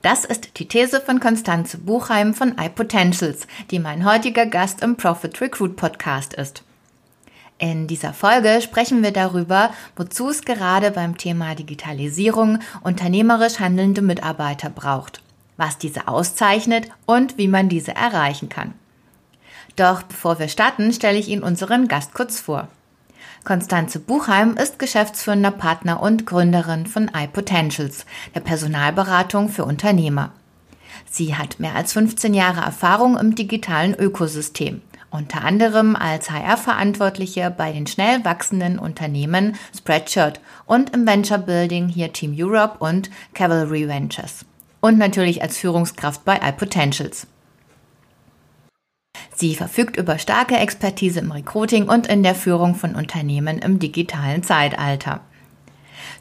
Das ist die These von Konstanze Buchheim von iPotentials, die mein heutiger Gast im Profit Recruit Podcast ist. In dieser Folge sprechen wir darüber, wozu es gerade beim Thema Digitalisierung unternehmerisch handelnde Mitarbeiter braucht, was diese auszeichnet und wie man diese erreichen kann. Doch bevor wir starten, stelle ich Ihnen unseren Gast kurz vor. Konstanze Buchheim ist geschäftsführender Partner und Gründerin von iPotentials, der Personalberatung für Unternehmer. Sie hat mehr als 15 Jahre Erfahrung im digitalen Ökosystem, unter anderem als HR-Verantwortliche bei den schnell wachsenden Unternehmen Spreadshirt und im Venture Building hier Team Europe und Cavalry Ventures. Und natürlich als Führungskraft bei iPotentials. Sie verfügt über starke Expertise im Recruiting und in der Führung von Unternehmen im digitalen Zeitalter.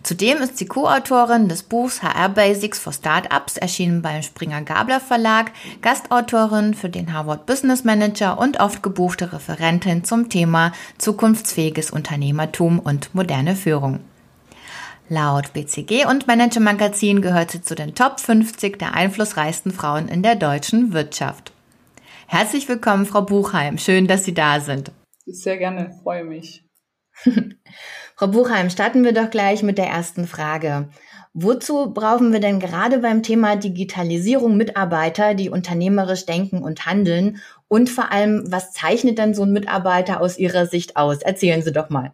Zudem ist sie Co-Autorin des Buchs HR Basics for Startups, erschienen beim Springer Gabler Verlag, Gastautorin für den Harvard Business Manager und oft gebuchte Referentin zum Thema zukunftsfähiges Unternehmertum und moderne Führung. Laut BCG und Manager Magazin gehört sie zu den Top 50 der einflussreichsten Frauen in der deutschen Wirtschaft. Herzlich willkommen, Frau Buchheim. Schön, dass Sie da sind. Sehr gerne, freue mich. Frau Buchheim, starten wir doch gleich mit der ersten Frage. Wozu brauchen wir denn gerade beim Thema Digitalisierung Mitarbeiter, die unternehmerisch denken und handeln? Und vor allem, was zeichnet denn so ein Mitarbeiter aus Ihrer Sicht aus? Erzählen Sie doch mal.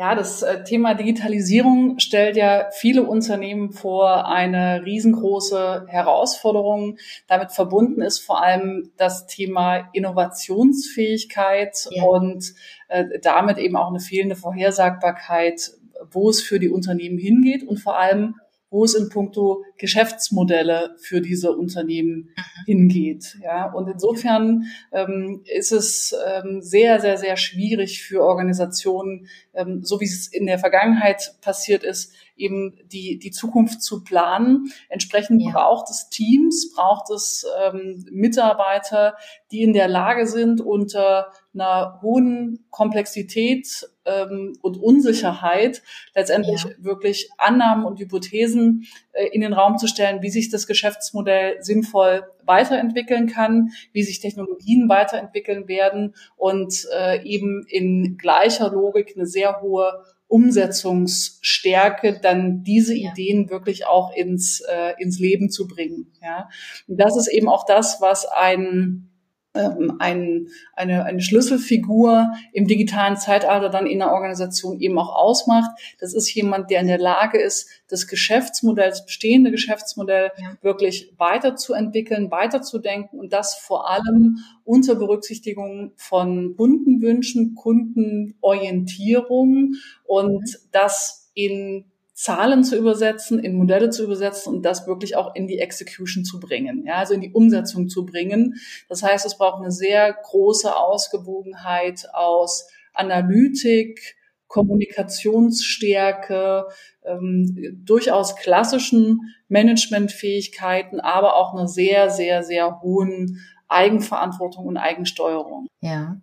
Ja, das äh, Thema Digitalisierung stellt ja viele Unternehmen vor eine riesengroße Herausforderung. Damit verbunden ist vor allem das Thema Innovationsfähigkeit ja. und äh, damit eben auch eine fehlende Vorhersagbarkeit, wo es für die Unternehmen hingeht und vor allem wo es in puncto Geschäftsmodelle für diese Unternehmen mhm. hingeht. Ja, und insofern ähm, ist es ähm, sehr, sehr, sehr schwierig für Organisationen, ähm, so wie es in der Vergangenheit passiert ist, eben die, die Zukunft zu planen. Entsprechend ja. braucht es Teams, braucht es ähm, Mitarbeiter, die in der Lage sind, unter einer hohen Komplexität ähm, und Unsicherheit letztendlich ja. wirklich Annahmen und Hypothesen äh, in den Raum zu stellen, wie sich das Geschäftsmodell sinnvoll weiterentwickeln kann, wie sich Technologien weiterentwickeln werden und äh, eben in gleicher Logik eine sehr hohe Umsetzungsstärke, dann diese ja. Ideen wirklich auch ins, äh, ins Leben zu bringen. Ja. Und das ist eben auch das, was ein ähm, ein, eine, eine Schlüsselfigur im digitalen Zeitalter dann in der Organisation eben auch ausmacht. Das ist jemand, der in der Lage ist, das Geschäftsmodell, das bestehende Geschäftsmodell ja. wirklich weiterzuentwickeln, weiterzudenken und das vor allem unter Berücksichtigung von Kundenwünschen, Kundenorientierung und mhm. das in Zahlen zu übersetzen, in Modelle zu übersetzen und das wirklich auch in die Execution zu bringen, ja, also in die Umsetzung zu bringen. Das heißt, es braucht eine sehr große Ausgewogenheit aus Analytik, Kommunikationsstärke, ähm, durchaus klassischen Managementfähigkeiten, aber auch einer sehr, sehr, sehr hohen Eigenverantwortung und Eigensteuerung. Ja.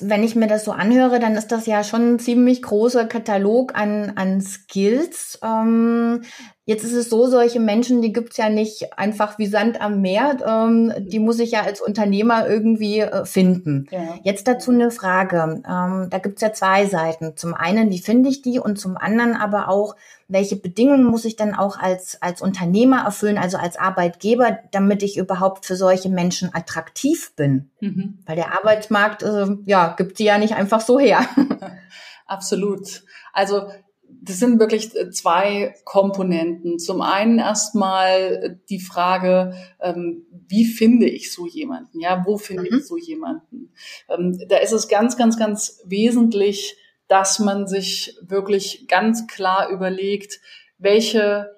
Wenn ich mir das so anhöre, dann ist das ja schon ein ziemlich großer Katalog an, an Skills. Ähm, Jetzt ist es so, solche Menschen, die gibt's ja nicht einfach wie Sand am Meer. Ähm, die muss ich ja als Unternehmer irgendwie äh, finden. Ja. Jetzt dazu eine Frage. Ähm, da gibt's ja zwei Seiten. Zum einen, wie finde ich die? Und zum anderen aber auch, welche Bedingungen muss ich dann auch als, als Unternehmer erfüllen, also als Arbeitgeber, damit ich überhaupt für solche Menschen attraktiv bin? Mhm. Weil der Arbeitsmarkt, äh, ja, gibt sie ja nicht einfach so her. Absolut. Also das sind wirklich äh, zwei Komponenten. Zum einen erstmal die Frage, ähm, wie finde ich so jemanden? Ja, wo finde mhm. ich so jemanden? Ähm, da ist es ganz, ganz, ganz wesentlich, dass man sich wirklich ganz klar überlegt, welche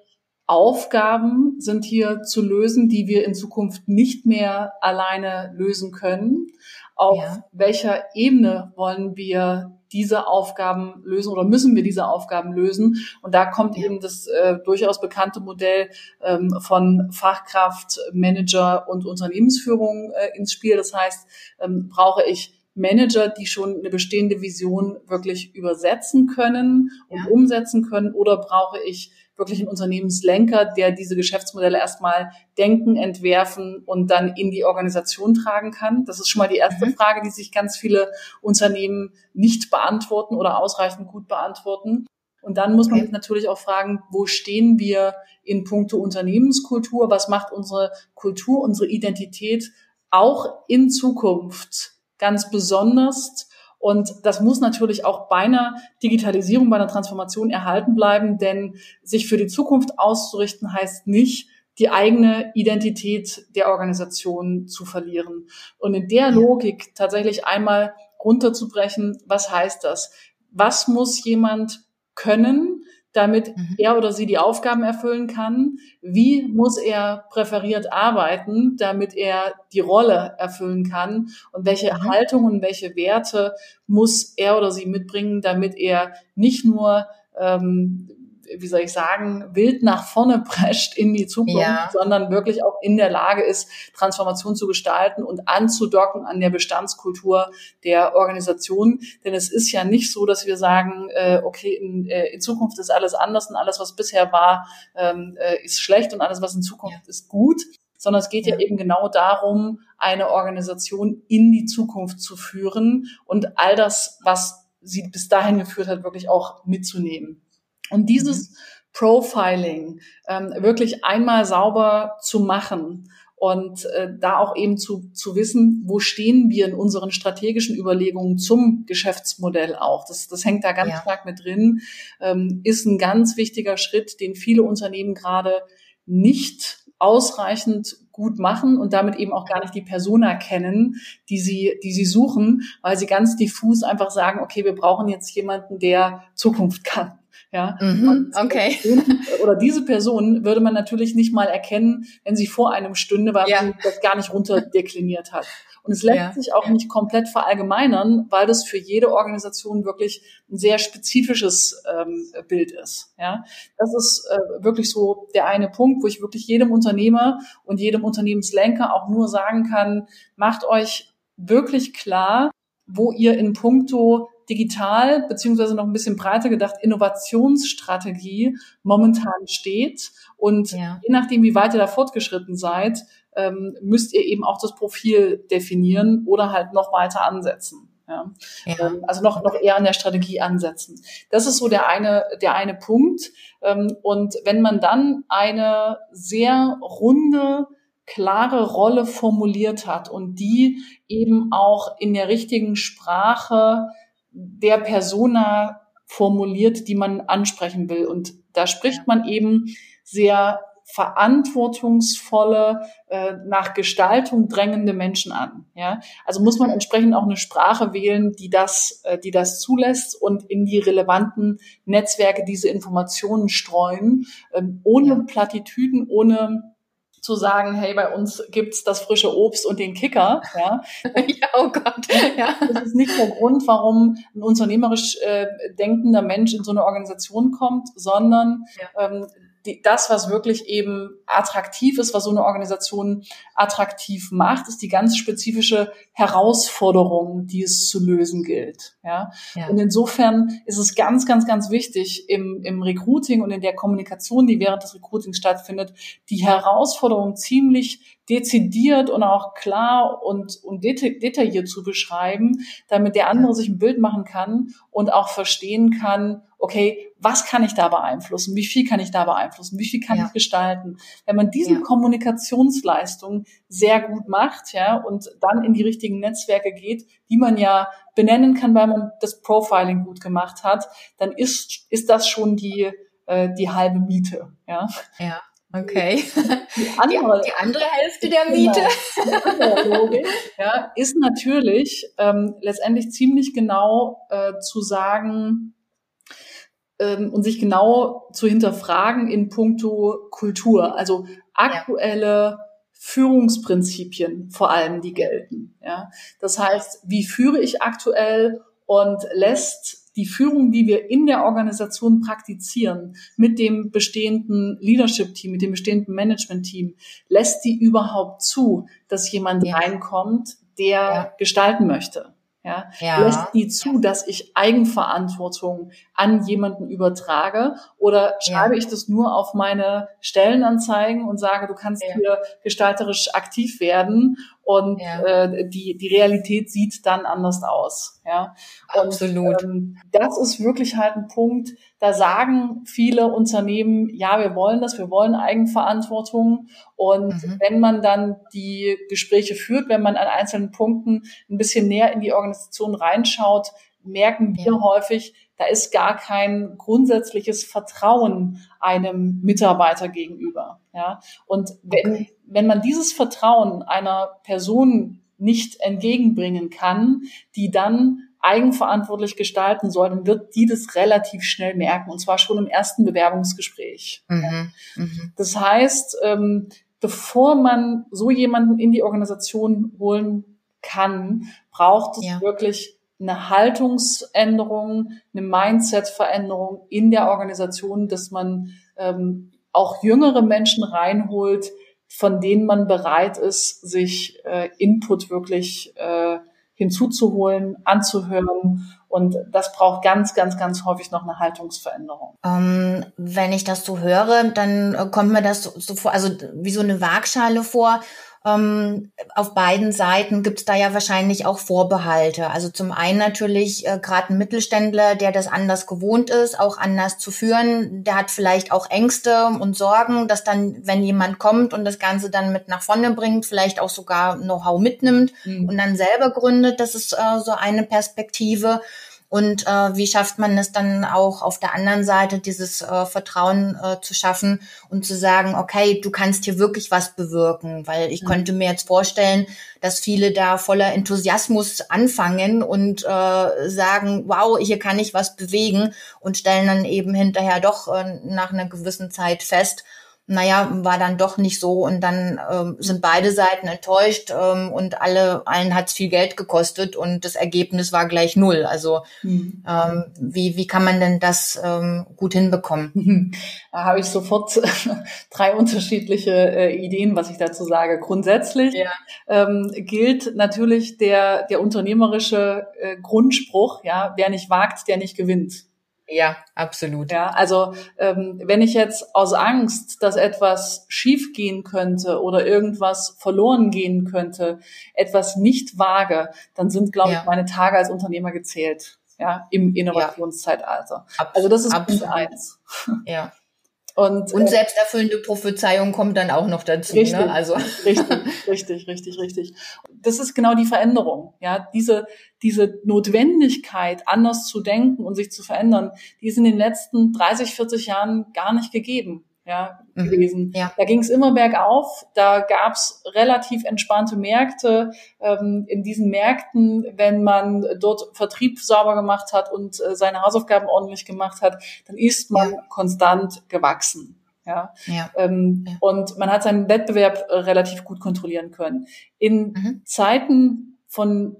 Aufgaben sind hier zu lösen, die wir in Zukunft nicht mehr alleine lösen können. Auf ja. welcher Ebene wollen wir diese Aufgaben lösen oder müssen wir diese Aufgaben lösen? Und da kommt eben das äh, durchaus bekannte Modell ähm, von Fachkraft, Manager und Unternehmensführung äh, ins Spiel. Das heißt, ähm, brauche ich Manager, die schon eine bestehende Vision wirklich übersetzen können und ja. umsetzen können, oder brauche ich wirklich einen Unternehmenslenker, der diese Geschäftsmodelle erstmal denken, entwerfen und dann in die Organisation tragen kann? Das ist schon mal die erste mhm. Frage, die sich ganz viele Unternehmen nicht beantworten oder ausreichend gut beantworten. Und dann muss man sich natürlich auch fragen, wo stehen wir in puncto Unternehmenskultur? Was macht unsere Kultur, unsere Identität auch in Zukunft ganz besonders? Und das muss natürlich auch bei einer Digitalisierung, bei einer Transformation erhalten bleiben, denn sich für die Zukunft auszurichten heißt nicht, die eigene Identität der Organisation zu verlieren. Und in der Logik tatsächlich einmal runterzubrechen, was heißt das? Was muss jemand können, damit mhm. er oder sie die Aufgaben erfüllen kann? Wie muss er präferiert arbeiten, damit er die Rolle erfüllen kann? Und welche mhm. Haltungen und welche Werte muss er oder sie mitbringen, damit er nicht nur ähm, wie soll ich sagen, wild nach vorne prescht in die Zukunft, ja. sondern wirklich auch in der Lage ist, Transformation zu gestalten und anzudocken an der Bestandskultur der Organisation. Denn es ist ja nicht so, dass wir sagen, äh, okay, in, äh, in Zukunft ist alles anders und alles, was bisher war, ähm, äh, ist schlecht und alles, was in Zukunft ja. ist gut sondern es geht ja. ja. eben genau darum, eine Organisation in die Zukunft zu führen und all das, was sie bis dahin geführt hat, wirklich auch mitzunehmen. Und dieses mhm. Profiling ähm, wirklich einmal sauber zu machen und äh, da auch eben zu, zu wissen, wo stehen wir in unseren strategischen Überlegungen zum Geschäftsmodell auch. Das, das hängt da ganz ja. stark mit drin, ähm, ist ein ganz wichtiger Schritt, den viele Unternehmen gerade nicht ausreichend gut machen und damit eben auch gar nicht die Persona kennen, die sie, die sie suchen, weil sie ganz diffus einfach sagen, okay, wir brauchen jetzt jemanden, der Zukunft kann. Ja, mhm, okay. Oder diese Person würde man natürlich nicht mal erkennen, wenn sie vor einem stünde, weil ja. man das gar nicht runterdekliniert hat. Und es lässt ja, sich auch ja. nicht komplett verallgemeinern, weil das für jede Organisation wirklich ein sehr spezifisches ähm, Bild ist. Ja, das ist äh, wirklich so der eine Punkt, wo ich wirklich jedem Unternehmer und jedem Unternehmenslenker auch nur sagen kann: Macht euch wirklich klar, wo ihr in puncto digital beziehungsweise noch ein bisschen breiter gedacht Innovationsstrategie momentan steht. Und ja. je nachdem, wie weit ihr da fortgeschritten seid, ähm, müsst ihr eben auch das Profil definieren oder halt noch weiter ansetzen. Ja. ja. Ähm, also noch, noch eher an der Strategie ansetzen. Das ist so der eine, der eine Punkt. Ähm, und wenn man dann eine sehr runde, klare Rolle formuliert hat und die eben auch in der richtigen Sprache der Persona formuliert, die man ansprechen will. Und da spricht man eben sehr verantwortungsvolle, äh, nach Gestaltung drängende Menschen an. Ja, also muss man entsprechend auch eine Sprache wählen, die das, äh, die das zulässt und in die relevanten Netzwerke diese Informationen streuen, ähm, ohne. Plattitüden, ohne zu sagen, hey, bei uns gibt's das frische Obst und den Kicker. Ja, ja oh Gott. Ja. Das ist nicht der Grund, warum ein unternehmerisch äh, denkender Mensch in so eine Organisation kommt, sondern ja. ähm, die, das, was wirklich eben attraktiv ist, was so eine Organisation attraktiv macht, ist die ganz spezifische Herausforderung, die es zu lösen gilt. Ja? ja. Und insofern ist es ganz, ganz, ganz wichtig im, im Recruiting und in der Kommunikation, die während des Recruitings stattfindet, die Herausforderung ziemlich dezidiert und auch klar und, und detailliert zu beschreiben, damit der andere sich ein Bild machen kann und auch verstehen kann, okay, was kann ich da beeinflussen? Wie viel kann ich da beeinflussen? Wie viel kann ja. ich gestalten? Wenn man diese ja. Kommunikationsleistung sehr gut macht, ja, und dann in die richtigen Netzwerke geht, die man ja benennen kann, weil man das Profiling gut gemacht hat, dann ist, ist das schon die, äh, die halbe Miete, ja. Ja. Okay. Die andere, die, die andere Hälfte der genau. Miete. Genau, Logik, ja, ist natürlich ähm, letztendlich ziemlich genau äh, zu sagen, ähm, und sich genau zu hinterfragen in puncto Kultur. Also aktuelle. Führungsprinzipien vor allem, die gelten. Ja? Das heißt, wie führe ich aktuell und lässt die Führung, die wir in der Organisation praktizieren, mit dem bestehenden Leadership-Team, mit dem bestehenden Management-Team, lässt die überhaupt zu, dass jemand ja. reinkommt, der ja. gestalten möchte? Ja, ja, lässt die zu, dass ich Eigenverantwortung an jemanden übertrage oder schreibe ja. ich das nur auf meine Stellenanzeigen und sage, du kannst hier gestalterisch aktiv werden und ja. äh, die, die Realität sieht dann anders aus. Ja? Und, Absolut. Ähm, das ist wirklich halt ein Punkt, da sagen viele Unternehmen, ja, wir wollen das, wir wollen Eigenverantwortung. Und mhm. wenn man dann die Gespräche führt, wenn man an einzelnen Punkten ein bisschen näher in die Organisation reinschaut, merken wir ja. häufig, da ist gar kein grundsätzliches Vertrauen einem Mitarbeiter gegenüber. Ja? Und wenn, okay. wenn man dieses Vertrauen einer Person nicht entgegenbringen kann, die dann eigenverantwortlich gestalten soll, dann wird die das relativ schnell merken, und zwar schon im ersten Bewerbungsgespräch. Mhm. Mhm. Das heißt, ähm, bevor man so jemanden in die Organisation holen kann, braucht es ja. wirklich eine Haltungsänderung, eine Mindset-Veränderung in der Organisation, dass man ähm, auch jüngere Menschen reinholt, von denen man bereit ist, sich äh, Input wirklich äh, hinzuzuholen, anzuhören. Und das braucht ganz, ganz, ganz häufig noch eine Haltungsveränderung. Ähm, wenn ich das so höre, dann äh, kommt mir das so vor, also wie so eine Waagschale vor. Ähm, auf beiden Seiten gibt es da ja wahrscheinlich auch Vorbehalte. Also zum einen natürlich äh, gerade ein Mittelständler, der das anders gewohnt ist, auch anders zu führen, der hat vielleicht auch Ängste und Sorgen, dass dann, wenn jemand kommt und das Ganze dann mit nach vorne bringt, vielleicht auch sogar Know-how mitnimmt mhm. und dann selber gründet. Das ist äh, so eine Perspektive. Und äh, wie schafft man es dann auch auf der anderen Seite, dieses äh, Vertrauen äh, zu schaffen und zu sagen, okay, du kannst hier wirklich was bewirken, weil ich mhm. könnte mir jetzt vorstellen, dass viele da voller Enthusiasmus anfangen und äh, sagen, wow, hier kann ich was bewegen und stellen dann eben hinterher doch äh, nach einer gewissen Zeit fest, naja, war dann doch nicht so und dann ähm, sind beide Seiten enttäuscht ähm, und alle, allen hat's viel Geld gekostet und das Ergebnis war gleich null. Also mhm. ähm, wie, wie kann man denn das ähm, gut hinbekommen? Da habe ich sofort drei unterschiedliche äh, Ideen, was ich dazu sage. Grundsätzlich ja. ähm, gilt natürlich der, der unternehmerische äh, Grundspruch, ja, wer nicht wagt, der nicht gewinnt. Ja, absolut. Ja, also ähm, wenn ich jetzt aus Angst, dass etwas schief gehen könnte oder irgendwas verloren gehen könnte, etwas nicht wage, dann sind, glaube ja. ich, meine Tage als Unternehmer gezählt. Ja, im Innovationszeitalter. Ja. Also das ist Punkt eins. Ja. Und, und äh, selbsterfüllende Prophezeiung kommt dann auch noch dazu. Ne? Richtig, ne? also. richtig, richtig, richtig, richtig. Das ist genau die Veränderung. Ja, diese, diese Notwendigkeit, anders zu denken und sich zu verändern, die ist in den letzten 30, 40 Jahren gar nicht gegeben ja, mhm. gewesen. Ja. Da ging es immer bergauf, da gab es relativ entspannte Märkte. Ähm, in diesen Märkten, wenn man dort Vertrieb sauber gemacht hat und äh, seine Hausaufgaben ordentlich gemacht hat, dann ist man ja. konstant gewachsen. Ja. ja. Ähm, ja. Und man hat seinen Wettbewerb äh, relativ gut kontrollieren können. In mhm. Zeiten von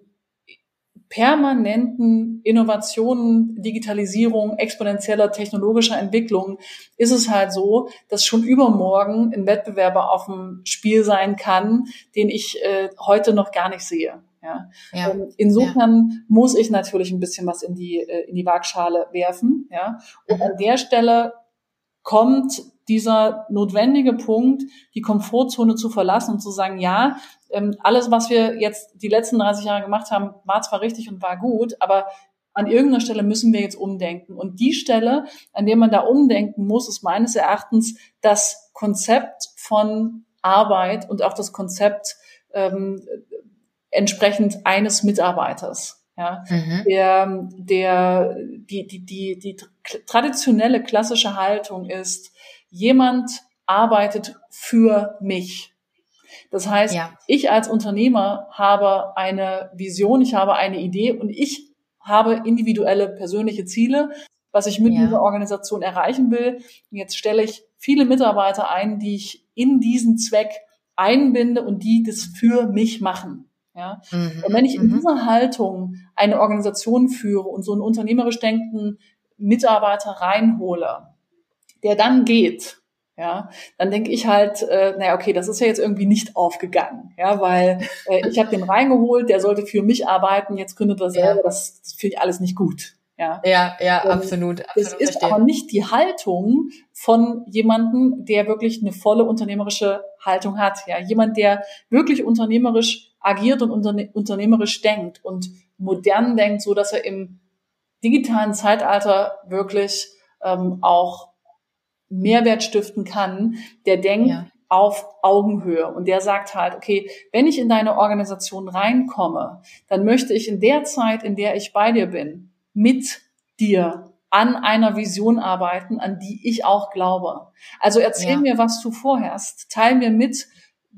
permanenten Innovationen, Digitalisierung, exponentieller technologischer Entwicklung ist es halt so, dass schon übermorgen ein Wettbewerber auf dem Spiel sein kann, den ich äh, heute noch gar nicht sehe. Ja. ja. Ähm, insofern ja. muss ich natürlich ein bisschen was in die, äh, in die Waagschale werfen. Ja. Und mhm. an der Stelle kommt dieser notwendige Punkt, die Komfortzone zu verlassen und zu sagen, ja, ähm, alles, was wir jetzt die letzten 30 Jahre gemacht haben, war zwar richtig und war gut, aber an irgendeiner Stelle müssen wir jetzt umdenken. Und die Stelle, an der man da umdenken muss, ist meines Erachtens das Konzept von Arbeit und auch das Konzept ähm, entsprechend eines Mitarbeiters. Ja, mhm. der, der, die, die, die, die traditionelle klassische Haltung ist, jemand arbeitet für mich. Das heißt, ja. ich als Unternehmer habe eine Vision, ich habe eine Idee und ich habe individuelle persönliche Ziele, was ich mit ja. dieser Organisation erreichen will. Jetzt stelle ich viele Mitarbeiter ein, die ich in diesen Zweck einbinde und die das für mich machen. Ja? Mhm. Und wenn ich in mhm. dieser Haltung eine Organisation führe und so einen unternehmerisch denkenden Mitarbeiter reinhole, der dann geht, ja, dann denke ich halt, äh, naja, okay, das ist ja jetzt irgendwie nicht aufgegangen, ja, weil äh, ich habe den reingeholt, der sollte für mich arbeiten, jetzt gründet er selber, ja. das, das finde ich alles nicht gut. Ja, ja, ja absolut. absolut das ist verstehen. aber nicht die Haltung von jemandem, der wirklich eine volle unternehmerische Haltung hat. Ja, jemand, der wirklich unternehmerisch agiert und unterne unternehmerisch denkt und modern denkt, so dass er im digitalen Zeitalter wirklich ähm, auch Mehrwert stiften kann, der denkt ja. auf Augenhöhe und der sagt halt, okay, wenn ich in deine Organisation reinkomme, dann möchte ich in der Zeit, in der ich bei dir bin, mit dir an einer Vision arbeiten, an die ich auch glaube. Also erzähl ja. mir, was du vorhast, teil mir mit,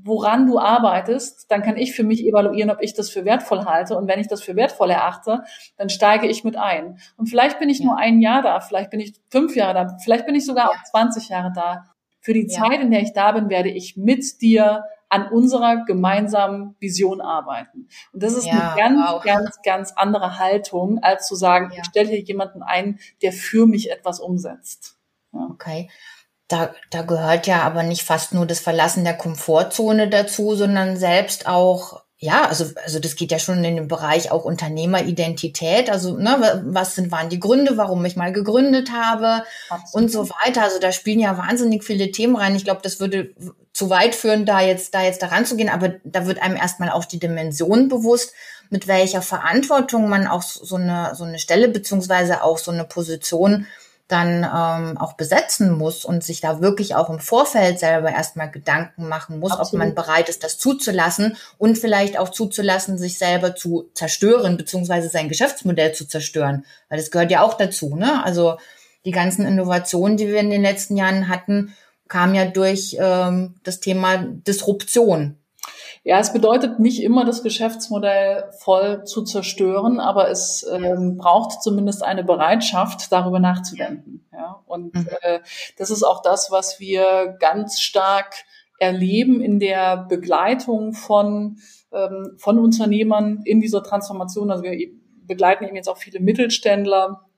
woran du arbeitest, dann kann ich für mich evaluieren, ob ich das für wertvoll halte. Und wenn ich das für wertvoll erachte, dann steige ich mit ein. Und vielleicht bin ich ja. nur ein Jahr da, vielleicht bin ich fünf Jahre da, vielleicht bin ich sogar ja. auch 20 Jahre da. Für die ja. Zeit, in der ich da bin, werde ich mit dir an unserer gemeinsamen Vision arbeiten. Und das ist eine ganz, wow. ganz, ganz andere Haltung, als zu sagen, ich stelle hier jemanden ein, der für mich etwas umsetzt. Okay. Da, da gehört ja aber nicht fast nur das Verlassen der Komfortzone dazu, sondern selbst auch ja, also, also das geht ja schon in den Bereich auch Unternehmeridentität. Also, ne, was sind, waren die Gründe, warum ich mal gegründet habe Absolut. und so weiter. Also da spielen ja wahnsinnig viele Themen rein. Ich glaube, das würde zu weit führen, da jetzt, da jetzt daran zu gehen, aber da wird einem erstmal auch die Dimension bewusst, mit welcher Verantwortung man auch so eine, so eine Stelle beziehungsweise auch so eine Position dann ähm, auch besetzen muss und sich da wirklich auch im Vorfeld selber erstmal Gedanken machen muss, Absolut. ob man bereit ist, das zuzulassen und vielleicht auch zuzulassen, sich selber zu zerstören, beziehungsweise sein Geschäftsmodell zu zerstören. Weil das gehört ja auch dazu, ne? Also die ganzen Innovationen, die wir in den letzten Jahren hatten, kamen ja durch ähm, das Thema Disruption. Ja, es bedeutet nicht immer, das Geschäftsmodell voll zu zerstören, aber es ähm, braucht zumindest eine Bereitschaft, darüber nachzudenken. Ja, und mhm. äh, das ist auch das, was wir ganz stark erleben in der Begleitung von ähm, von Unternehmern in dieser Transformation. Also wir begleiten eben jetzt auch viele Mittelständler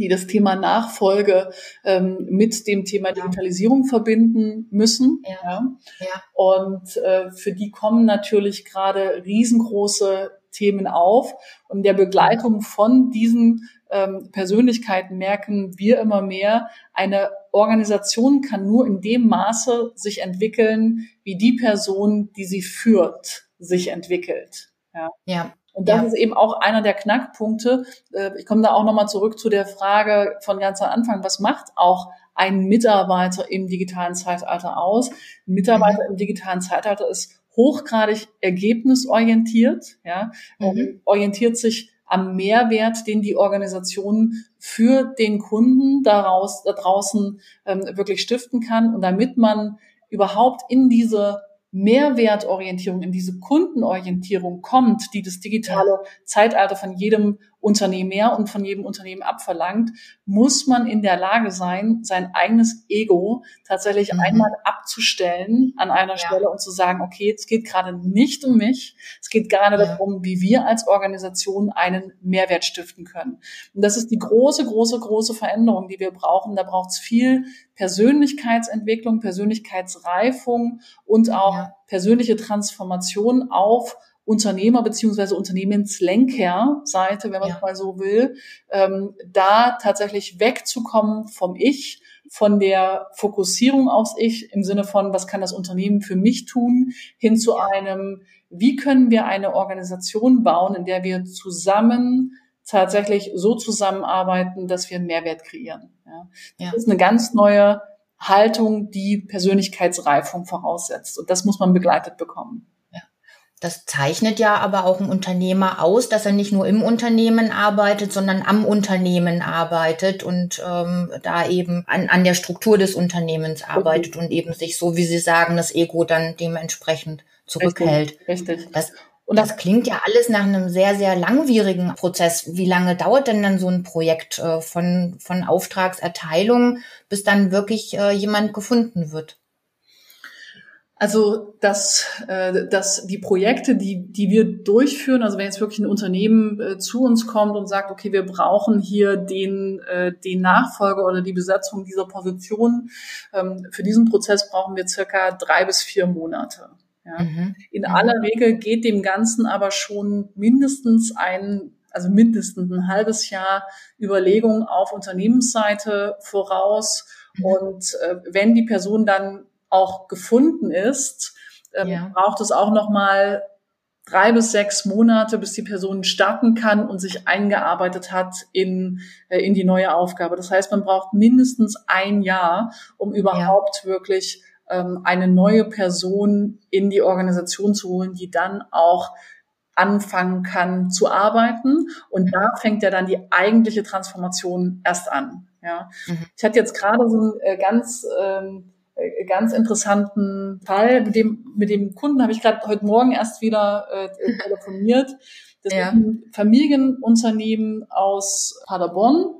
die das Thema Nachfolge ähm, mit dem Thema Digitalisierung verbinden müssen. Ja. ja. ja. Und äh, für die kommen natürlich gerade riesengroße Themen auf. Und der Begleitung von diesen ähm, Persönlichkeiten merken wir immer mehr, eine Organisation kann nur in dem Maße sich entwickeln, wie die Person, die sie führt, sich entwickelt. Ja. ja. Und das ja. ist eben auch einer der Knackpunkte. Äh, ich komme da auch nochmal zurück zu der Frage von ganz am Anfang, was macht auch ein Mitarbeiter im digitalen Zeitalter aus? Ein Mitarbeiter mhm. im digitalen Zeitalter ist hochgradig ergebnisorientiert, ja, mhm. orientiert sich am Mehrwert, den die Organisation für den Kunden daraus, da draußen ähm, wirklich stiften kann. Und damit man überhaupt in diese Mehrwertorientierung, in diese Kundenorientierung kommt, die das digitale Zeitalter von jedem Unternehmer und von jedem Unternehmen abverlangt, muss man in der Lage sein, sein eigenes Ego tatsächlich mhm. einmal abzustellen an einer ja. Stelle und zu sagen, okay, es geht gerade nicht um mich, es geht gerade ja. darum, wie wir als Organisation einen Mehrwert stiften können. Und das ist die große, große, große Veränderung, die wir brauchen. Da braucht es viel Persönlichkeitsentwicklung, Persönlichkeitsreifung und auch ja. persönliche Transformation auf Unternehmer beziehungsweise Unternehmenslenkerseite, wenn man ja. es mal so will, ähm, da tatsächlich wegzukommen vom Ich, von der Fokussierung aufs Ich im Sinne von, was kann das Unternehmen für mich tun, hin zu einem, wie können wir eine Organisation bauen, in der wir zusammen tatsächlich so zusammenarbeiten, dass wir einen Mehrwert kreieren. Ja. Das ja. ist eine ganz neue Haltung, die Persönlichkeitsreifung voraussetzt. Und das muss man begleitet bekommen. Das zeichnet ja aber auch ein Unternehmer aus, dass er nicht nur im Unternehmen arbeitet, sondern am Unternehmen arbeitet und ähm, da eben an, an der Struktur des Unternehmens arbeitet okay. und eben sich so, wie Sie sagen, das Ego dann dementsprechend zurückhält. Richtig. richtig. Das, Und das klingt ja alles nach einem sehr, sehr langwierigen Prozess. Wie lange dauert denn dann so ein Projekt äh, von, von Auftragserteilung, bis dann wirklich äh, jemand gefunden wird? Also dass, äh, dass die Projekte, die, die wir durchführen, also wenn jetzt wirklich ein Unternehmen äh, zu uns kommt und sagt, okay, wir brauchen hier den, äh, den Nachfolger oder die Besetzung dieser Position, ähm, für diesen Prozess brauchen wir circa drei bis vier Monate. Ja. Mhm. In mhm. aller Regel geht dem Ganzen aber schon mindestens ein, also mindestens ein halbes Jahr Überlegung auf Unternehmensseite voraus. Mhm. Und äh, wenn die Person dann auch gefunden ist, ähm, ja. braucht es auch noch mal drei bis sechs Monate, bis die Person starten kann und sich eingearbeitet hat in, äh, in die neue Aufgabe. Das heißt, man braucht mindestens ein Jahr, um überhaupt ja. wirklich ähm, eine neue Person in die Organisation zu holen, die dann auch anfangen kann zu arbeiten. Und da fängt ja dann die eigentliche Transformation erst an. Ja. Mhm. Ich hatte jetzt gerade so einen äh, ganz ähm, äh, ganz interessanten Fall. Mit dem, mit dem Kunden habe ich gerade heute Morgen erst wieder äh, telefoniert. Das ja. ist ein Familienunternehmen aus Paderborn.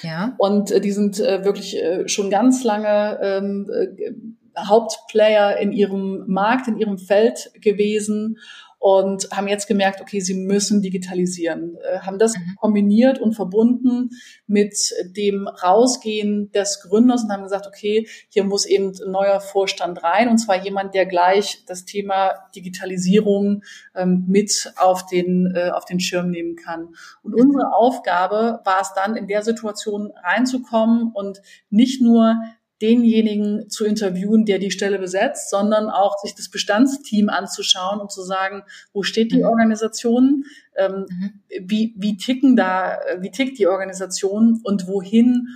Ja. Und äh, die sind äh, wirklich äh, schon ganz lange ähm, äh, Hauptplayer in ihrem Markt, in ihrem Feld gewesen und haben jetzt gemerkt, okay, sie müssen digitalisieren, äh, haben das mhm. kombiniert und verbunden mit dem Rausgehen des Gründers und haben gesagt, okay, hier muss eben ein neuer Vorstand rein und zwar jemand, der gleich das Thema Digitalisierung ähm, mit auf den, äh, auf den Schirm nehmen kann. Und unsere Aufgabe war es dann, in der Situation reinzukommen und nicht nur denjenigen zu interviewen, der die Stelle besetzt, sondern auch sich das Bestandsteam anzuschauen und zu sagen, wo steht die mhm. Organisation, ähm, mhm. wie, wie ticken da, wie tickt die Organisation und wohin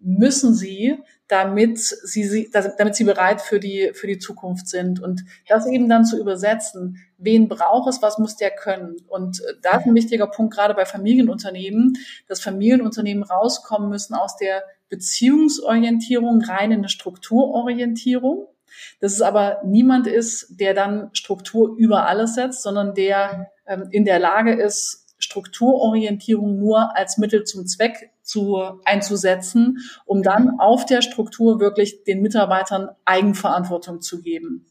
müssen sie, damit sie, damit sie bereit für die, für die Zukunft sind. Und das eben dann zu übersetzen, wen braucht es, was muss der können. Und äh, da ist ein wichtiger Punkt, gerade bei Familienunternehmen, dass Familienunternehmen rauskommen müssen aus der Beziehungsorientierung rein in eine Strukturorientierung. Dass es aber niemand ist, der dann Struktur über alles setzt, sondern der ähm, in der Lage ist, Strukturorientierung nur als Mittel zum Zweck zu, einzusetzen, um dann auf der Struktur wirklich den Mitarbeitern Eigenverantwortung zu geben.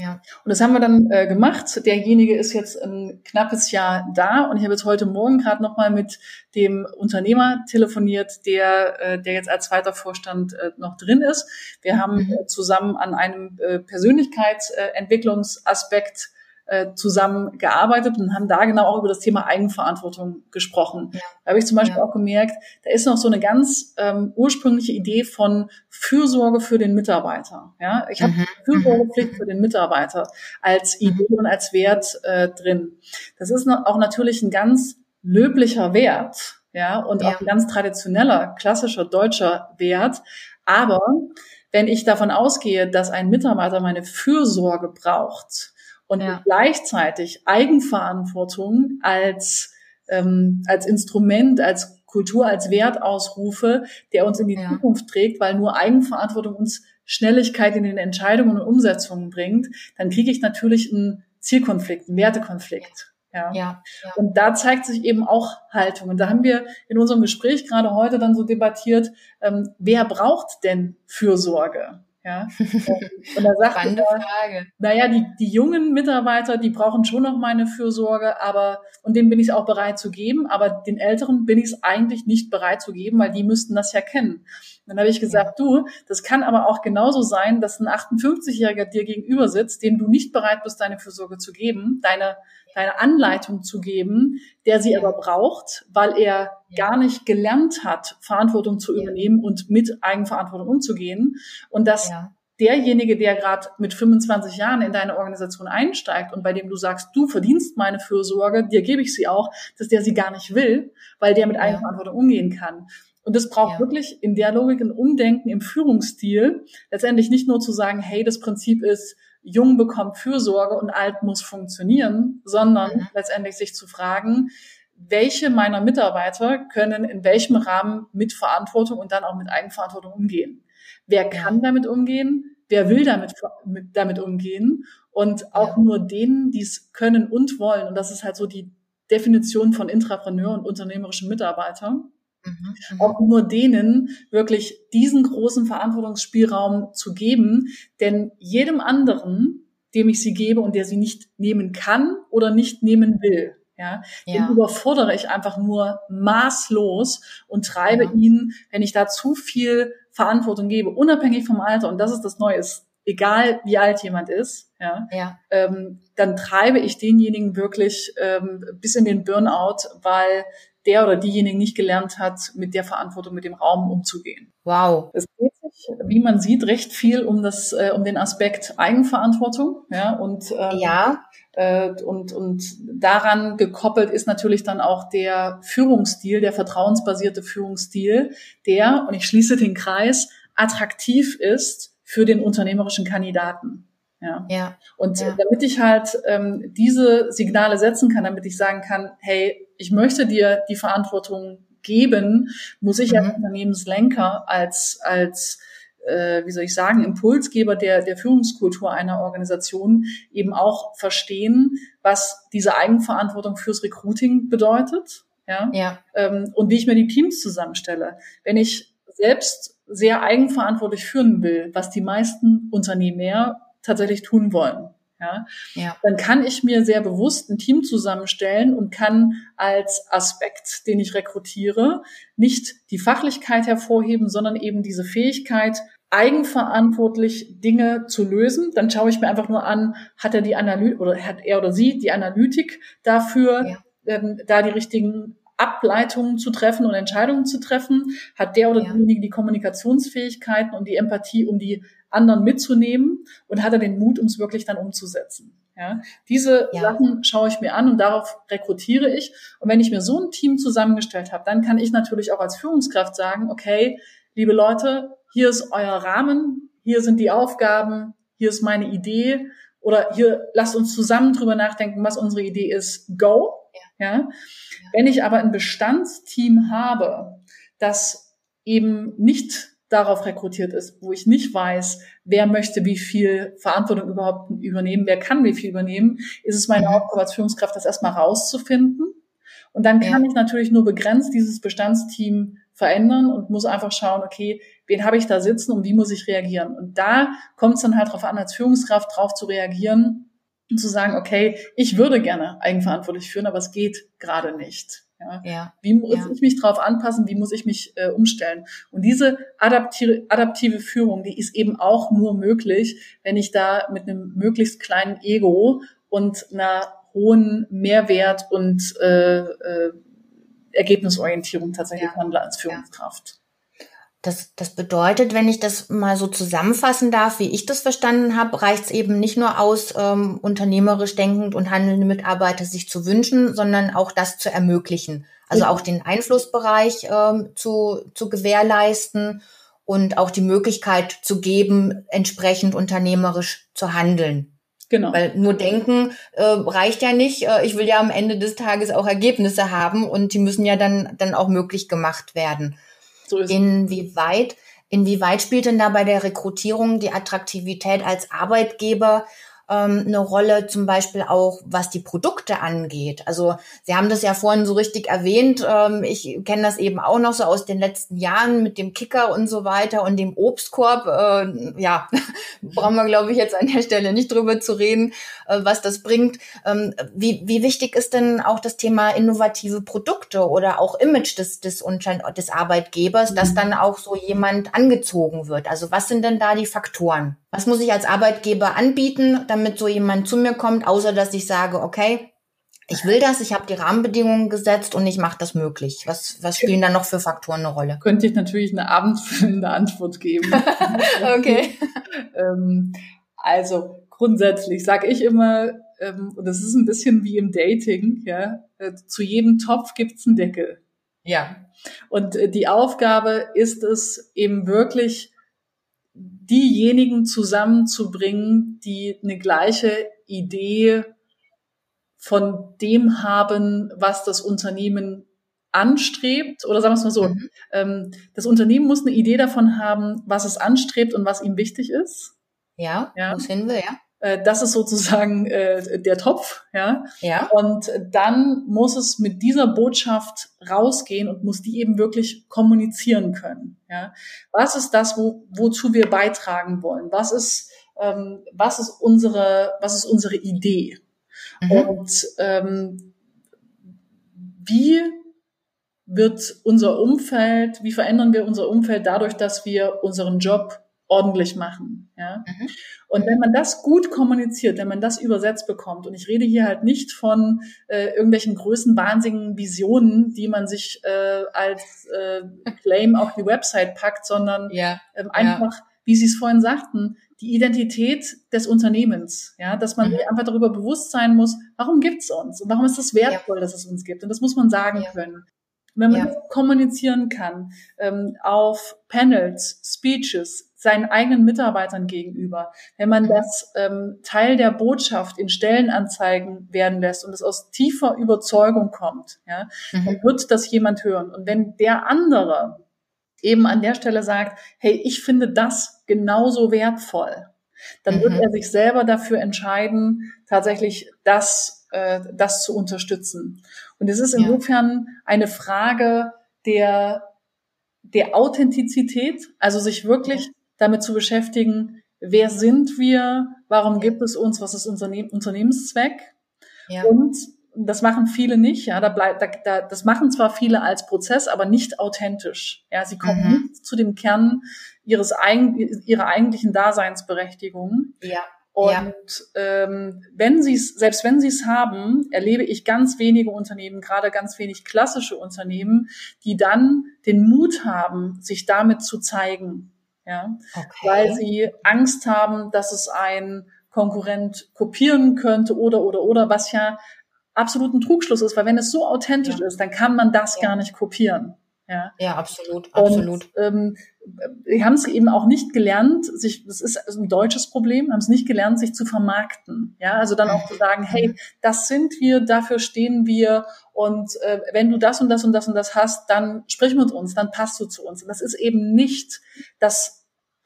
Ja. Und das haben wir dann äh, gemacht. Derjenige ist jetzt ein knappes Jahr da und ich habe jetzt heute Morgen gerade nochmal mit dem Unternehmer telefoniert, der, äh, der jetzt als zweiter Vorstand äh, noch drin ist. Wir haben mhm. äh, zusammen an einem äh, Persönlichkeitsentwicklungsaspekt äh, zusammen gearbeitet und haben da genau auch über das Thema Eigenverantwortung gesprochen. Ja. Da habe ich zum Beispiel ja. auch gemerkt, da ist noch so eine ganz ähm, ursprüngliche Idee von Fürsorge für den Mitarbeiter. Ja, ich habe mhm. Fürsorgepflicht für den Mitarbeiter als Idee mhm. und als Wert äh, drin. Das ist auch natürlich ein ganz löblicher Wert, ja, und ja. auch ein ganz traditioneller, klassischer deutscher Wert. Aber wenn ich davon ausgehe, dass ein Mitarbeiter meine Fürsorge braucht, und ja. gleichzeitig Eigenverantwortung als, ähm, als Instrument, als Kultur, als Wert ausrufe, der uns in die ja. Zukunft trägt, weil nur Eigenverantwortung uns Schnelligkeit in den Entscheidungen und Umsetzungen bringt, dann kriege ich natürlich einen Zielkonflikt, einen Wertekonflikt. Ja. ja. Ja, Und da zeigt sich eben auch Haltung. Und da haben wir in unserem Gespräch gerade heute dann so debattiert, ähm, wer braucht denn Fürsorge? Ja. Und da sagt Spannende er, Frage. Naja, die, die jungen Mitarbeiter, die brauchen schon noch meine Fürsorge, aber, und denen bin ich es auch bereit zu geben, aber den Älteren bin ich es eigentlich nicht bereit zu geben, weil die müssten das ja kennen. dann habe ich gesagt, ja. du, das kann aber auch genauso sein, dass ein 58-Jähriger dir gegenüber sitzt, dem du nicht bereit bist, deine Fürsorge zu geben, deine, deine Anleitung zu geben, der sie ja. aber braucht, weil er gar nicht gelernt hat, Verantwortung zu übernehmen und mit Eigenverantwortung umzugehen. Und dass ja. derjenige, der gerade mit 25 Jahren in deine Organisation einsteigt und bei dem du sagst, du verdienst meine Fürsorge, dir gebe ich sie auch, dass der sie gar nicht will, weil der mit Eigenverantwortung umgehen kann. Und das braucht ja. wirklich in der Logik ein Umdenken im Führungsstil. Letztendlich nicht nur zu sagen, hey, das Prinzip ist, jung bekommt Fürsorge und alt muss funktionieren, sondern mhm. letztendlich sich zu fragen, welche meiner Mitarbeiter können in welchem Rahmen mit Verantwortung und dann auch mit Eigenverantwortung umgehen. Wer kann damit umgehen? Wer will damit, damit umgehen? und auch ja. nur denen, die es können und wollen. Und das ist halt so die Definition von Intrapreneur und unternehmerischen Mitarbeiter. Mhm, mhm, auch nur denen wirklich diesen großen Verantwortungsspielraum zu geben, denn jedem anderen, dem ich sie gebe und der sie nicht nehmen kann oder nicht nehmen will, ja, ja. den überfordere ich einfach nur maßlos und treibe ja. ihn, wenn ich da zu viel Verantwortung gebe, unabhängig vom Alter. Und das ist das Neue, ist, egal wie alt jemand ist, ja, ja. Ähm, dann treibe ich denjenigen wirklich ähm, bis in den Burnout, weil der oder diejenige nicht gelernt hat, mit der Verantwortung, mit dem Raum umzugehen. Wow. Es geht sich, wie man sieht, recht viel um das, äh, um den Aspekt Eigenverantwortung, ja, und, ähm, ja. Äh, und, und daran gekoppelt ist natürlich dann auch der Führungsstil, der vertrauensbasierte Führungsstil, der, und ich schließe den Kreis, attraktiv ist für den unternehmerischen Kandidaten. Ja. ja. Und ja. damit ich halt ähm, diese Signale setzen kann, damit ich sagen kann, hey, ich möchte dir die Verantwortung geben, muss ich mhm. als Unternehmenslenker, als, als äh, wie soll ich sagen, Impulsgeber der, der Führungskultur einer Organisation eben auch verstehen, was diese Eigenverantwortung fürs Recruiting bedeutet. Ja. ja. Ähm, und wie ich mir die Teams zusammenstelle. Wenn ich selbst sehr eigenverantwortlich führen will, was die meisten Unternehmer tatsächlich tun wollen, ja, ja. dann kann ich mir sehr bewusst ein Team zusammenstellen und kann als Aspekt, den ich rekrutiere, nicht die Fachlichkeit hervorheben, sondern eben diese Fähigkeit, eigenverantwortlich Dinge zu lösen. Dann schaue ich mir einfach nur an, hat er die Analytik oder hat er oder sie die Analytik dafür, ja. ähm, da die richtigen Ableitungen zu treffen und Entscheidungen zu treffen? Hat der oder ja. diejenige die Kommunikationsfähigkeiten und die Empathie, um die anderen mitzunehmen und hat er den Mut, um es wirklich dann umzusetzen. Ja, diese ja. Sachen schaue ich mir an und darauf rekrutiere ich. Und wenn ich mir so ein Team zusammengestellt habe, dann kann ich natürlich auch als Führungskraft sagen, okay, liebe Leute, hier ist euer Rahmen, hier sind die Aufgaben, hier ist meine Idee oder hier lasst uns zusammen drüber nachdenken, was unsere Idee ist. Go. Ja. ja. Wenn ich aber ein Bestandsteam habe, das eben nicht darauf rekrutiert ist, wo ich nicht weiß, wer möchte wie viel Verantwortung überhaupt übernehmen, wer kann wie viel übernehmen, ist es meine mhm. Aufgabe als Führungskraft, das erstmal rauszufinden. Und dann kann ich natürlich nur begrenzt dieses Bestandsteam verändern und muss einfach schauen, okay, wen habe ich da sitzen und wie muss ich reagieren? Und da kommt es dann halt darauf an, als Führungskraft drauf zu reagieren und zu sagen, okay, ich würde gerne eigenverantwortlich führen, aber es geht gerade nicht. Ja. ja. Wie muss ja. ich mich darauf anpassen? Wie muss ich mich äh, umstellen? Und diese adaptive, adaptive Führung, die ist eben auch nur möglich, wenn ich da mit einem möglichst kleinen Ego und einer hohen Mehrwert und äh, äh, Ergebnisorientierung tatsächlich ja. handle als Führungskraft. Das, das bedeutet, wenn ich das mal so zusammenfassen darf, wie ich das verstanden habe, reicht es eben nicht nur aus, ähm, unternehmerisch denkend und handelnde Mitarbeiter sich zu wünschen, sondern auch das zu ermöglichen. Also auch den Einflussbereich ähm, zu, zu gewährleisten und auch die Möglichkeit zu geben, entsprechend unternehmerisch zu handeln. Genau. Weil nur denken äh, reicht ja nicht. Äh, ich will ja am Ende des Tages auch Ergebnisse haben und die müssen ja dann, dann auch möglich gemacht werden. So inwieweit, inwieweit spielt denn da bei der Rekrutierung die Attraktivität als Arbeitgeber ähm, eine Rolle, zum Beispiel auch was die Produkte angeht. Also Sie haben das ja vorhin so richtig erwähnt. Ähm, ich kenne das eben auch noch so aus den letzten Jahren mit dem Kicker und so weiter und dem Obstkorb. Äh, ja, brauchen wir, glaube ich, jetzt an der Stelle nicht drüber zu reden, äh, was das bringt. Ähm, wie, wie wichtig ist denn auch das Thema innovative Produkte oder auch Image des, des, des Arbeitgebers, dass mhm. dann auch so jemand angezogen wird? Also was sind denn da die Faktoren? Was muss ich als Arbeitgeber anbieten, damit so jemand zu mir kommt, außer dass ich sage, okay, ich will das, ich habe die Rahmenbedingungen gesetzt und ich mache das möglich. Was, was spielen da noch für Faktoren eine Rolle? Könnte ich natürlich eine abendfüllende Antwort geben. okay. ähm, also grundsätzlich sage ich immer, ähm, und das ist ein bisschen wie im Dating, ja, äh, zu jedem Topf gibt's einen Deckel. Ja. Und äh, die Aufgabe ist es eben wirklich diejenigen zusammenzubringen, die eine gleiche Idee von dem haben, was das Unternehmen anstrebt, oder sagen wir es mal so, mhm. ähm, das Unternehmen muss eine Idee davon haben, was es anstrebt und was ihm wichtig ist. Ja, ja. wo es hin will, ja. Äh, das ist sozusagen äh, der Topf, ja. Ja. Und dann muss es mit dieser Botschaft rausgehen und muss die eben wirklich kommunizieren können, ja. Was ist das, wo, wozu wir beitragen wollen? Was ist, ähm, was ist unsere, was ist unsere Idee? Mhm. Und ähm, wie wird unser Umfeld, wie verändern wir unser Umfeld dadurch, dass wir unseren Job ordentlich machen. Ja? Mhm. Und wenn man das gut kommuniziert, wenn man das übersetzt bekommt, und ich rede hier halt nicht von äh, irgendwelchen größenwahnsinnigen Visionen, die man sich äh, als äh, Claim auf die Website packt, sondern ja. ähm, einfach, ja. wie Sie es vorhin sagten, die Identität des Unternehmens, ja, dass man mhm. einfach darüber bewusst sein muss, warum gibt's uns und warum ist es wertvoll, ja. dass es uns gibt. Und das muss man sagen können. Wenn man ja. kommunizieren kann, ähm, auf Panels, Speeches, seinen eigenen Mitarbeitern gegenüber, wenn man das ähm, Teil der Botschaft in Stellenanzeigen werden lässt und es aus tiefer Überzeugung kommt, ja, mhm. dann wird das jemand hören. Und wenn der andere eben an der Stelle sagt, hey, ich finde das genauso wertvoll, dann mhm. wird er sich selber dafür entscheiden, tatsächlich das, äh, das zu unterstützen. Und es ist insofern ja. eine Frage der, der Authentizität, also sich wirklich damit zu beschäftigen, wer sind wir, warum gibt es uns, was ist unser Unternehmenszweck ja. und das machen viele nicht, ja, da bleibt, da, da, das machen zwar viele als Prozess, aber nicht authentisch. Ja, sie kommen mhm. nicht zu dem Kern ihres ihrer eigentlichen Daseinsberechtigung. Ja. Und ja. ähm, wenn sie es, selbst wenn sie es haben, erlebe ich ganz wenige Unternehmen, gerade ganz wenig klassische Unternehmen, die dann den Mut haben, sich damit zu zeigen. Ja, okay. weil sie Angst haben, dass es ein Konkurrent kopieren könnte oder oder oder, was ja absolut ein Trugschluss ist, weil wenn es so authentisch ja. ist, dann kann man das ja. gar nicht kopieren. Ja, ja absolut, absolut. Und, ähm, wir haben es eben auch nicht gelernt, sich, das ist ein deutsches Problem, haben es nicht gelernt, sich zu vermarkten. Ja, also dann auch zu sagen, hey, mhm. das sind wir, dafür stehen wir und äh, wenn du das und das und das und das hast, dann sprich mit uns, dann passt du zu uns. Und das ist eben nicht das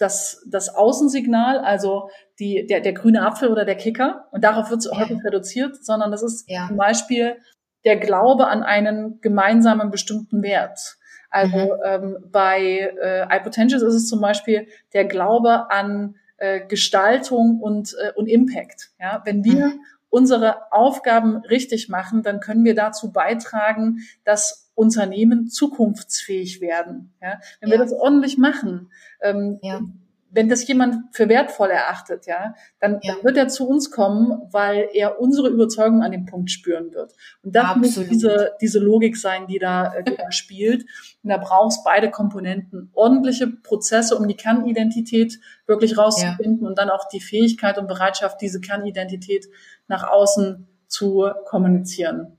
das, das Außensignal, also die, der, der grüne Apfel oder der Kicker, und darauf wird es ja. häufig reduziert, sondern das ist ja. zum Beispiel der Glaube an einen gemeinsamen bestimmten Wert. Also mhm. ähm, bei äh, iPotentials ist es zum Beispiel der Glaube an äh, Gestaltung und, äh, und Impact. Ja, wenn wir mhm. unsere Aufgaben richtig machen, dann können wir dazu beitragen, dass Unternehmen zukunftsfähig werden. Ja? Wenn ja. wir das ordentlich machen, ähm, ja. wenn das jemand für wertvoll erachtet, ja, dann, dann, wird er zu uns kommen, weil er unsere Überzeugung an dem Punkt spüren wird. Und das Absolut. muss diese, diese Logik sein, die da, äh, die da spielt. Und da brauchst beide Komponenten. Ordentliche Prozesse, um die Kernidentität wirklich rauszufinden und dann auch die Fähigkeit und Bereitschaft, diese Kernidentität nach außen zu kommunizieren.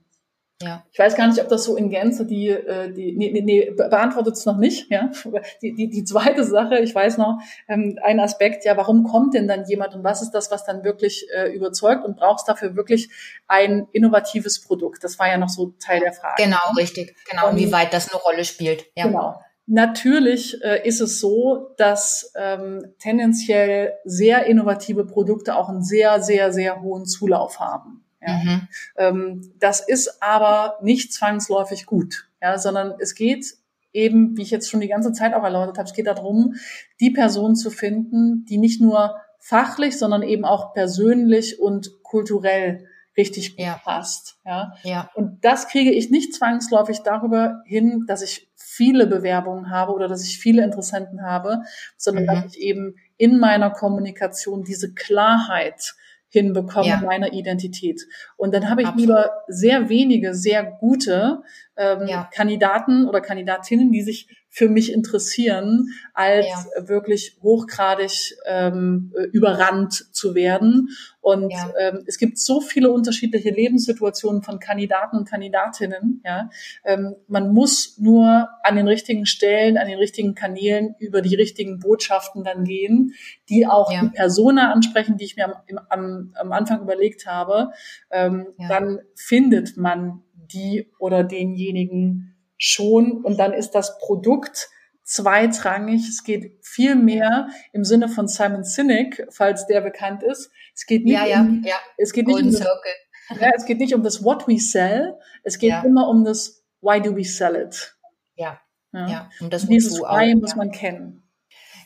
Ja. Ich weiß gar nicht, ob das so in Gänze die, äh, die nee, nee, nee beantwortet es noch nicht. Ja, die, die, die zweite Sache, ich weiß noch, ähm, ein Aspekt, ja, warum kommt denn dann jemand und was ist das, was dann wirklich äh, überzeugt und brauchst dafür wirklich ein innovatives Produkt? Das war ja noch so Teil der Frage. Genau, richtig, genau, und, wie weit das eine Rolle spielt. Ja. Genau. Natürlich äh, ist es so, dass ähm, tendenziell sehr innovative Produkte auch einen sehr, sehr, sehr hohen Zulauf haben. Ja. Mhm. Ähm, das ist aber nicht zwangsläufig gut, ja, sondern es geht eben, wie ich jetzt schon die ganze Zeit auch erläutert habe, es geht darum, die Person zu finden, die nicht nur fachlich, sondern eben auch persönlich und kulturell richtig gut ja. passt. Ja? ja. Und das kriege ich nicht zwangsläufig darüber hin, dass ich viele Bewerbungen habe oder dass ich viele Interessenten habe, sondern mhm. dass ich eben in meiner Kommunikation diese Klarheit hinbekomme ja. meiner Identität. Und dann habe ich Absolut. lieber sehr wenige, sehr gute ähm, ja. Kandidaten oder Kandidatinnen, die sich für mich interessieren, als ja. wirklich hochgradig ähm, überrannt zu werden. Und ja. ähm, es gibt so viele unterschiedliche Lebenssituationen von Kandidaten und Kandidatinnen. Ja, ähm, man muss nur an den richtigen Stellen, an den richtigen Kanälen über die richtigen Botschaften dann gehen, die auch ja. die Persona ansprechen, die ich mir am, am, am Anfang überlegt habe. Ähm, Dann findet man die oder denjenigen schon und dann ist das Produkt zweitrangig. Es geht viel mehr im Sinne von Simon Sinek, falls der bekannt ist. Es geht nicht ja, ja, um, ja. es geht nicht um das, ja, es geht nicht um das What we sell. Es geht ja. immer um das Why do we sell it? Ja. Ja. ja. Und das Dieses Why muss man kennen.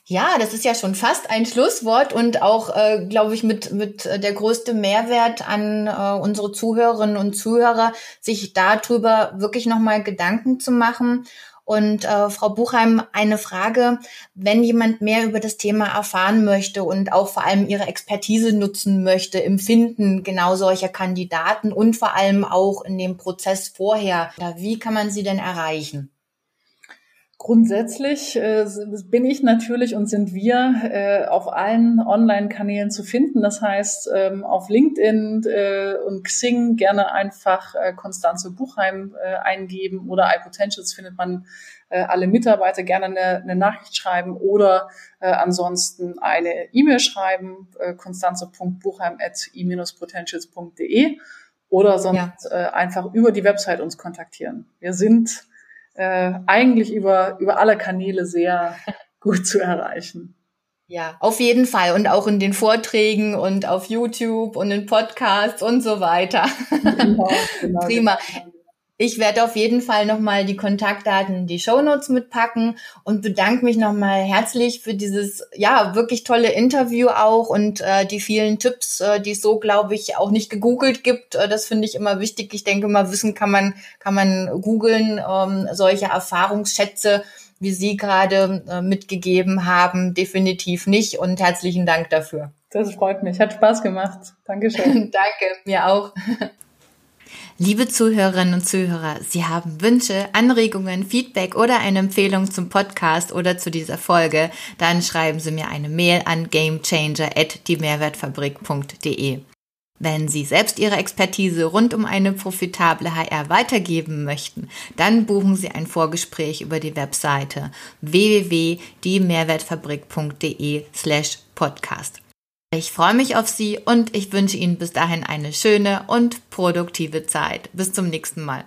Ja, das ist ja schon fast ein Schlusswort und auch, äh, glaube ich, mit, mit äh, der größte Mehrwert an äh, unsere Zuhörerinnen und Zuhörer, sich darüber wirklich nochmal Gedanken zu machen. Und äh, Frau Buchheim, eine Frage, wenn jemand mehr über das Thema erfahren möchte und auch vor allem ihre Expertise nutzen möchte im Finden genau solcher Kandidaten und vor allem auch in dem Prozess vorher, wie kann man sie denn erreichen? Grundsätzlich äh, bin ich natürlich und sind wir äh, auf allen Online-Kanälen zu finden. Das heißt, ähm, auf LinkedIn äh, und Xing gerne einfach äh, Konstanze Buchheim äh, eingeben oder iPotentials findet man äh, alle Mitarbeiter gerne eine, eine Nachricht schreiben oder äh, ansonsten eine E-Mail schreiben, äh, konstanze.buchheim.e-potentials.de oder sonst ja. äh, einfach über die Website uns kontaktieren. Wir sind äh, eigentlich über, über alle Kanäle sehr gut zu erreichen. Ja, auf jeden Fall. Und auch in den Vorträgen und auf YouTube und in Podcasts und so weiter. Genau, genau, Prima. Ich werde auf jeden Fall nochmal die Kontaktdaten in die Shownotes mitpacken und bedanke mich nochmal herzlich für dieses, ja, wirklich tolle Interview auch und äh, die vielen Tipps, äh, die es so, glaube ich, auch nicht gegoogelt gibt. Äh, das finde ich immer wichtig. Ich denke mal, Wissen kann man, kann man googeln, ähm, solche Erfahrungsschätze wie Sie gerade äh, mitgegeben haben, definitiv nicht. Und herzlichen Dank dafür. Das freut mich. Hat Spaß gemacht. Dankeschön. Danke, mir auch. Liebe Zuhörerinnen und Zuhörer, Sie haben Wünsche, Anregungen, Feedback oder eine Empfehlung zum Podcast oder zu dieser Folge, dann schreiben Sie mir eine Mail an gamechanger@diemehrwertfabrik.de. Wenn Sie selbst Ihre Expertise rund um eine profitable HR weitergeben möchten, dann buchen Sie ein Vorgespräch über die Webseite www.diemehrwertfabrik.de slash podcast. Ich freue mich auf Sie und ich wünsche Ihnen bis dahin eine schöne und produktive Zeit. Bis zum nächsten Mal.